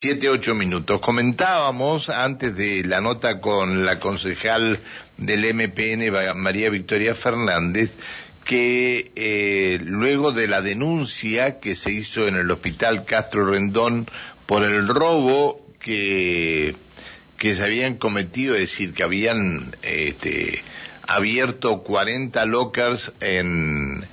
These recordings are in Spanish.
Siete, ocho minutos. Comentábamos antes de la nota con la concejal del MPN, María Victoria Fernández, que eh, luego de la denuncia que se hizo en el hospital Castro Rendón por el robo que, que se habían cometido, es decir, que habían este, abierto 40 lockers en,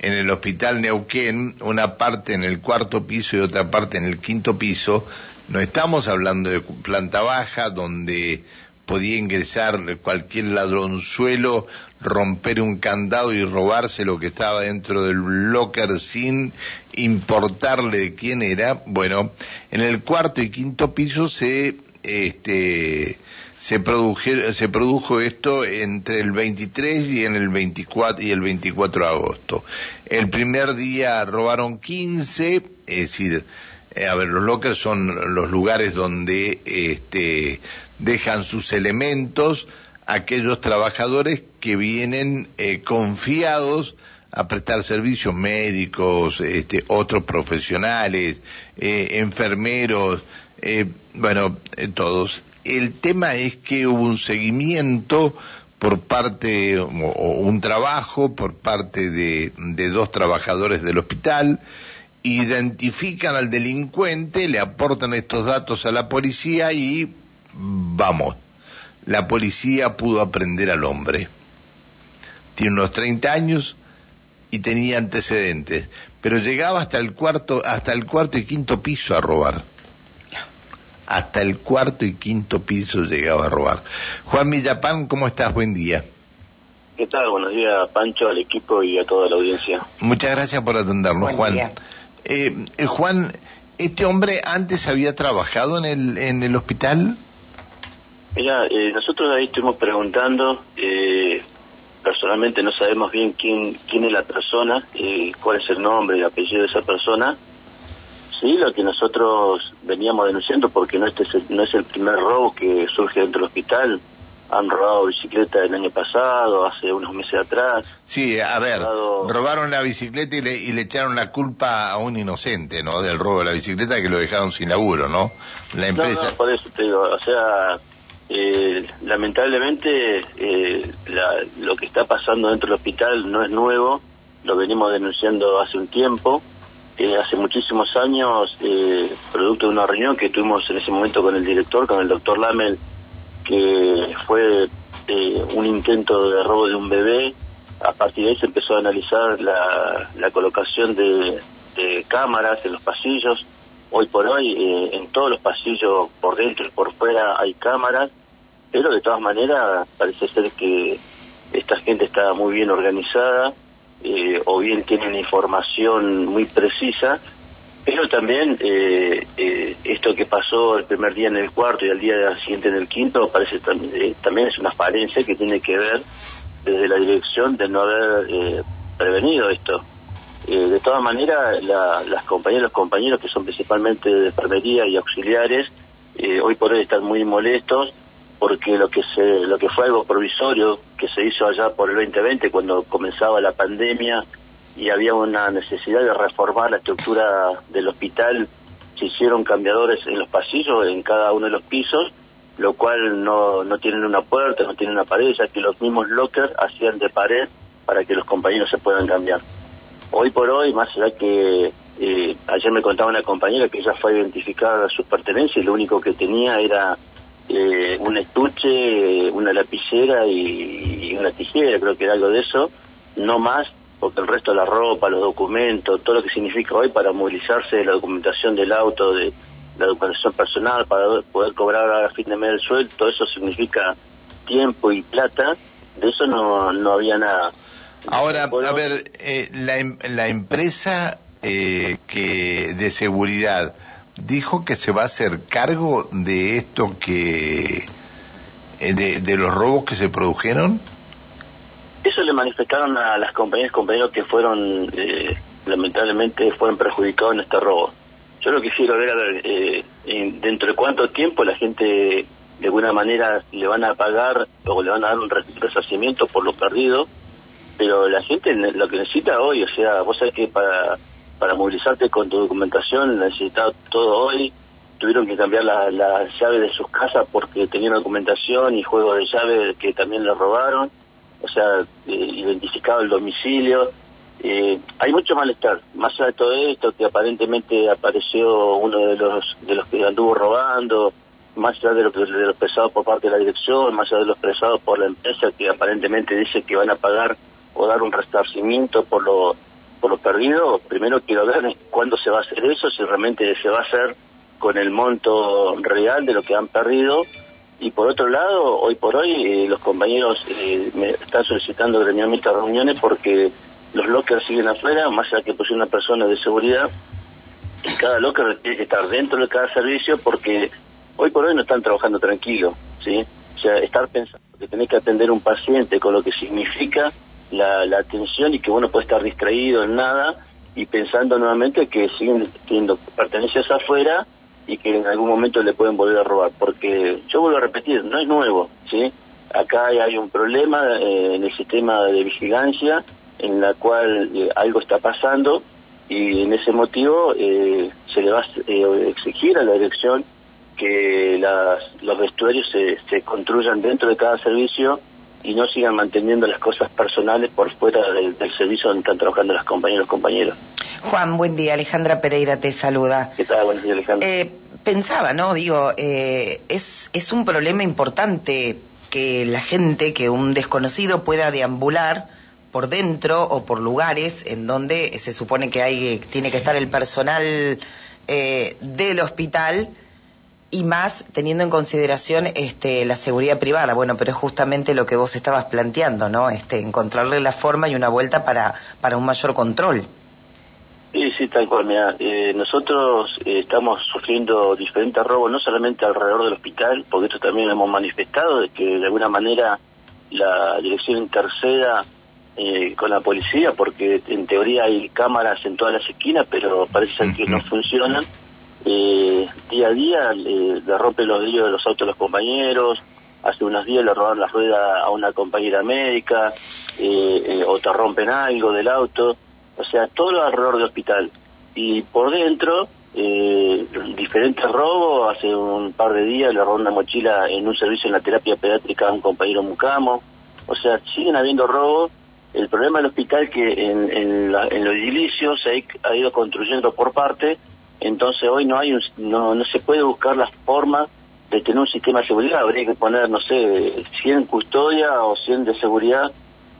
en el hospital Neuquén, una parte en el cuarto piso y otra parte en el quinto piso, no estamos hablando de planta baja donde podía ingresar cualquier ladronzuelo, romper un candado y robarse lo que estaba dentro del locker sin importarle de quién era. Bueno, en el cuarto y quinto piso se este se produjo, se produjo esto entre el 23 y en el 24 y el 24 de agosto. El primer día robaron 15, es decir, eh, a ver, los lockers son los lugares donde este, dejan sus elementos aquellos trabajadores que vienen eh, confiados a prestar servicios médicos, este, otros profesionales, eh, enfermeros, bueno, todos. El tema es que hubo un seguimiento por parte, o, un trabajo por parte de dos trabajadores del hospital, identifican al delincuente, le aportan estos datos a la policía y vamos, la policía pudo aprender al hombre. Tiene unos 30 años y tenía antecedentes, pero llegaba hasta el cuarto, hasta el cuarto y quinto piso a robar. Hasta el cuarto y quinto piso llegaba a robar. Juan Villapán, ¿cómo estás? Buen día. ¿Qué tal? Buenos días, Pancho, al equipo y a toda la audiencia. Muchas gracias por atendernos, Juan. Eh, Juan, ¿este hombre antes había trabajado en el, en el hospital? Mira, eh, nosotros ahí estuvimos preguntando, eh, personalmente no sabemos bien quién, quién es la persona, cuál es el nombre y el apellido de esa persona. Sí, lo que nosotros veníamos denunciando, porque no, este no es el primer robo que surge dentro del hospital, han robado bicicleta el año pasado, hace unos meses atrás. Sí, a ver, robaron la bicicleta y le, y le, echaron la culpa a un inocente, ¿no? Del robo de la bicicleta que lo dejaron sin laburo, ¿no? La empresa. No, por eso te digo, o sea, eh, lamentablemente eh, lo que está pasando dentro del hospital no es nuevo, lo venimos denunciando hace un tiempo. Eh, hace muchísimos años, eh, producto de una reunión que tuvimos en ese momento con el director, con el doctor Lamel, que fue eh, un intento de robo de un bebé. A partir de ahí se empezó a analizar la, la colocación de, cámaras en los pasillos. Hoy por hoy, eh, en todos los pasillos, por dentro y por fuera, hay cámaras, pero de todas maneras parece ser que esta gente está muy bien organizada eh, o bien tienen información muy precisa pero también eh, eh, esto que pasó el primer día en el cuarto y el día siguiente en el quinto parece eh, también es una falencia que tiene que ver desde la dirección de no haber prevenido esto. de todas maneras, las compañeras los compañeros que son principalmente de enfermería y auxiliares, hoy por hoy están muy molestos porque lo que se lo que fue algo provisorio que se hizo allá por el 2020 cuando comenzaba la pandemia y había una necesidad de reformar la estructura del hospital. Se hicieron cambiadores en los pasillos, en cada uno de los pisos, lo cual no, no tienen una puerta, no tienen una pared, ya que los mismos lockers hacían de pared para que los compañeros se puedan cambiar. Hoy por hoy, más allá que eh, ayer me contaba una compañera que ya fue identificada sus pertenencias y lo único que tenía era eh, un estuche, una lapicera y, una tijera, creo que era algo de eso, no más porque el resto de la ropa, los documentos, todo lo que significa hoy para movilizarse, la documentación del auto, de la documentación personal, para poder cobrar a fin de mes el sueldo, todo eso significa tiempo y plata, de eso no, no había nada. Ahora, a ver, eh, la, em, la empresa eh, que de seguridad dijo que se va a hacer cargo de esto que eh, de, de los robos que se produjeron. Eso le manifestaron a las compañeras y compañeros que fueron, eh, lamentablemente, fueron perjudicados en este robo. Yo lo que quiero ver, a ver, eh, dentro de cuánto tiempo la gente de alguna manera le van a pagar o le van a dar un resarcimiento por lo perdido, pero la gente lo que necesita hoy, o sea, vos sabés que para, para movilizarte con tu documentación necesitas todo hoy, tuvieron que cambiar la, la llave de sus casas porque tenían documentación y juegos de llave que también les robaron, o sea, eh, identificado el domicilio. Eh, hay mucho malestar, más allá de todo esto, que aparentemente apareció uno de los de los que anduvo robando, más allá de, lo, de los expresado por parte de la dirección, más allá de los expresado por la empresa que aparentemente dice que van a pagar o dar un restablecimiento por lo por lo perdido, primero quiero ver cuándo se va a hacer eso, si realmente se va a hacer con el monto real de lo que han perdido. Y por otro lado, hoy por hoy eh, los compañeros eh, me están solicitando gremialmente reuniones porque los lockers siguen afuera, más allá que pusieron una persona de seguridad, y cada locker tiene que estar dentro de cada servicio porque hoy por hoy no están trabajando tranquilo, ¿sí? O sea, estar pensando que tenés que atender un paciente con lo que significa la, la atención y que uno puede estar distraído en nada y pensando nuevamente que siguen teniendo pertenencias afuera y que en algún momento le pueden volver a robar. Porque yo vuelvo a repetir, no es nuevo, ¿sí? Acá hay un problema eh, en el sistema de vigilancia en la cual eh, algo está pasando y en ese motivo eh, se le va a exigir a la dirección que las, los vestuarios se, se construyan dentro de cada servicio y no sigan manteniendo las cosas personales por fuera del, servicio donde están trabajando las compañeros y compañeros. Juan, buen día. Alejandra Pereira te saluda. ¿Qué tal? Buen día, Alejandra. Eh, pensaba, ¿no? Digo, eh, es, es un problema importante que la gente, que un desconocido pueda deambular por dentro o por lugares en donde se supone que hay tiene que estar el personal eh, del hospital y más teniendo en consideración este, la seguridad privada. Bueno, pero es justamente lo que vos estabas planteando, ¿no? Este, encontrarle la forma y una vuelta para, para un mayor control. Sí, tal cual. Mira, eh, nosotros eh, estamos sufriendo diferentes robos, no solamente alrededor del hospital, porque esto también lo hemos manifestado, de que de alguna manera la dirección interceda eh, con la policía, porque en teoría hay cámaras en todas las esquinas, pero parece ser que no funcionan eh, día a día le, rompe los vidrios de los autos a los compañeros, hace unos días le roban la rueda a una compañera médica, eh, eh, o te rompen algo del auto, o sea, todo alrededor del hospital. Y por dentro, eh, diferentes robos, hace un par de días le robaron una mochila en un servicio en la terapia pediátrica a un compañero mucamo, o sea, siguen habiendo robos. El problema del hospital que en, en, en los edilicios se ha ido construyendo por parte entonces hoy no hay no, no se puede buscar la forma de tener un sistema de seguridad, habría que poner, no sé, 100 custodia o 100 de seguridad,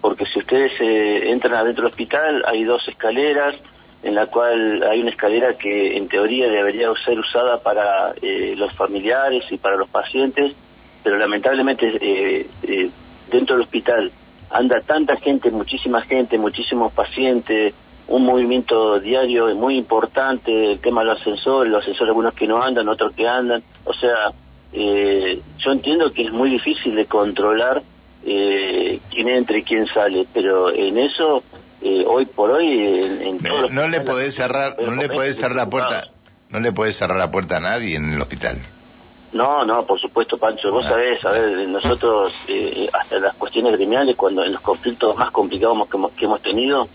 porque si ustedes eh, entran adentro del hospital hay dos escaleras, en la cual hay una escalera que en teoría debería ser usada para eh, los familiares y para los pacientes, pero lamentablemente eh, eh, dentro del hospital anda tanta gente, muchísima gente, muchísimos pacientes, un movimiento diario muy importante, el tema de los ascensores, los ascensores algunos que no andan, otros que andan, o sea, eh, yo entiendo que es muy difícil de controlar eh, quién entra y quién sale, pero en eso, eh, hoy por hoy, en, no le podés cerrar, no le podés cerrar la puerta, no le podés cerrar la puerta a nadie en el hospital. No, no, por supuesto, Pancho. Vos ah. sabés, a ver, nosotros, eh, hasta las cuestiones criminales, cuando en los conflictos más complicados que hemos tenido,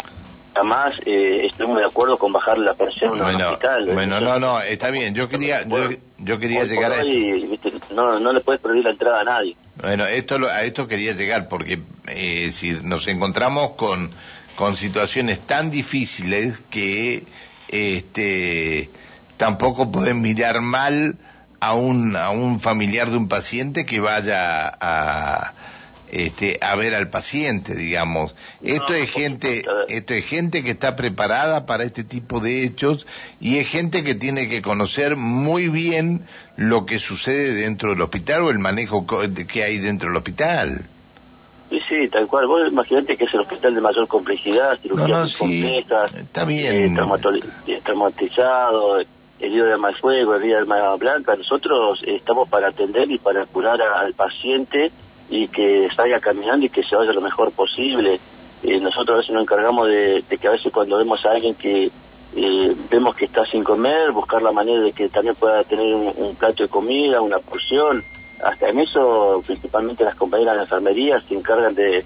jamás eh, estuvimos de acuerdo con bajar la en bueno, hospital. Bueno, no, no, está bien. Yo quería, yo, yo quería llegar a esto. No, no le puedes prohibir la entrada a nadie. Bueno, esto a esto quería llegar porque eh, si nos encontramos con con situaciones tan difíciles que este tampoco pueden mirar mal a un a un familiar de un paciente que vaya a este, a ver al paciente, digamos. esto es gente, esto es gente que está preparada para este tipo de hechos y es gente que tiene que conocer muy bien lo que sucede dentro del hospital o el manejo que hay dentro del hospital. Sí, sí, tal cual. Vos imaginate que es el hospital de mayor complejidad, cirugías complejas, está bien. Eh, traumatizado, herido de arma fuego, herida de arma blanca. Nosotros estamos para atender y para curar al paciente y que salga caminando y que se vaya lo mejor posible. Eh, nosotros a veces nos encargamos de, que a veces cuando vemos a alguien que eh, vemos que está sin comer, buscar la manera de que también pueda tener un, plato de comida, una porción. Hasta en eso, principalmente las compañeras de enfermería se encargan de,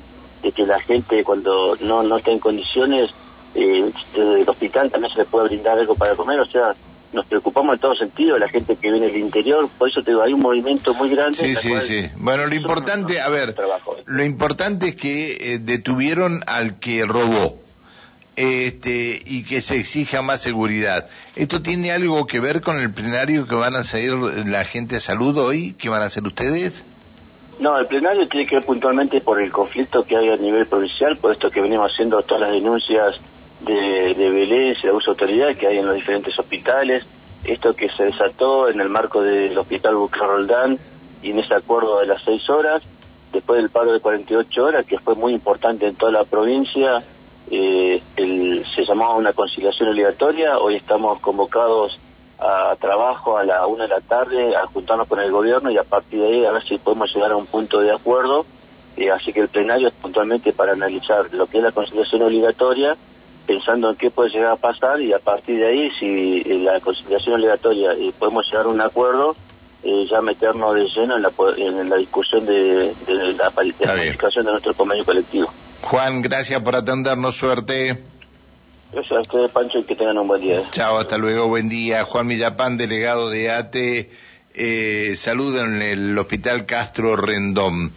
que la gente cuando no, no está en condiciones, eh, del hospital también se le pueda brindar algo para comer. O sea, nos preocupamos en todo sentido, la gente que viene del interior, por eso te digo, hay un movimiento muy grande. Sí, sí, sí. Bueno, lo importante, a ver, lo importante es que eh, detuvieron al que robó. Este, y que se exija más seguridad. ¿Esto tiene algo que ver con el plenario que van a hacer la gente de salud hoy? ¿Qué van a hacer ustedes? No, el plenario tiene que ver puntualmente por el conflicto que hay a nivel provincial, por esto que venimos haciendo todas las denuncias de, de violencia, de abuso de autoridad que hay en los diferentes hospitales, esto que se desató en el marco del hospital Bucla Roldán y en ese acuerdo de las seis horas, después del paro de 48 horas, que fue muy importante en toda la provincia, eh, se llamaba una conciliación obligatoria, hoy estamos convocados a trabajo a la una de la tarde, a juntarnos con el gobierno y a partir de ahí a ver si podemos llegar a un punto de acuerdo. Eh, así que el plenario es puntualmente para analizar lo que es la conciliación obligatoria pensando en qué puede llegar a pasar y a partir de ahí, si eh, la conciliación obligatoria y podemos llegar a un acuerdo, eh, ya meternos de lleno en la, en la discusión de, la planificación de nuestro convenio colectivo. Juan, gracias por atendernos, suerte. Gracias a ustedes, Pancho, y que tengan un buen día. Chao, hasta luego, buen día. Juan Millapán, delegado de ATE, eh, saludo en el Hospital Castro Rendón.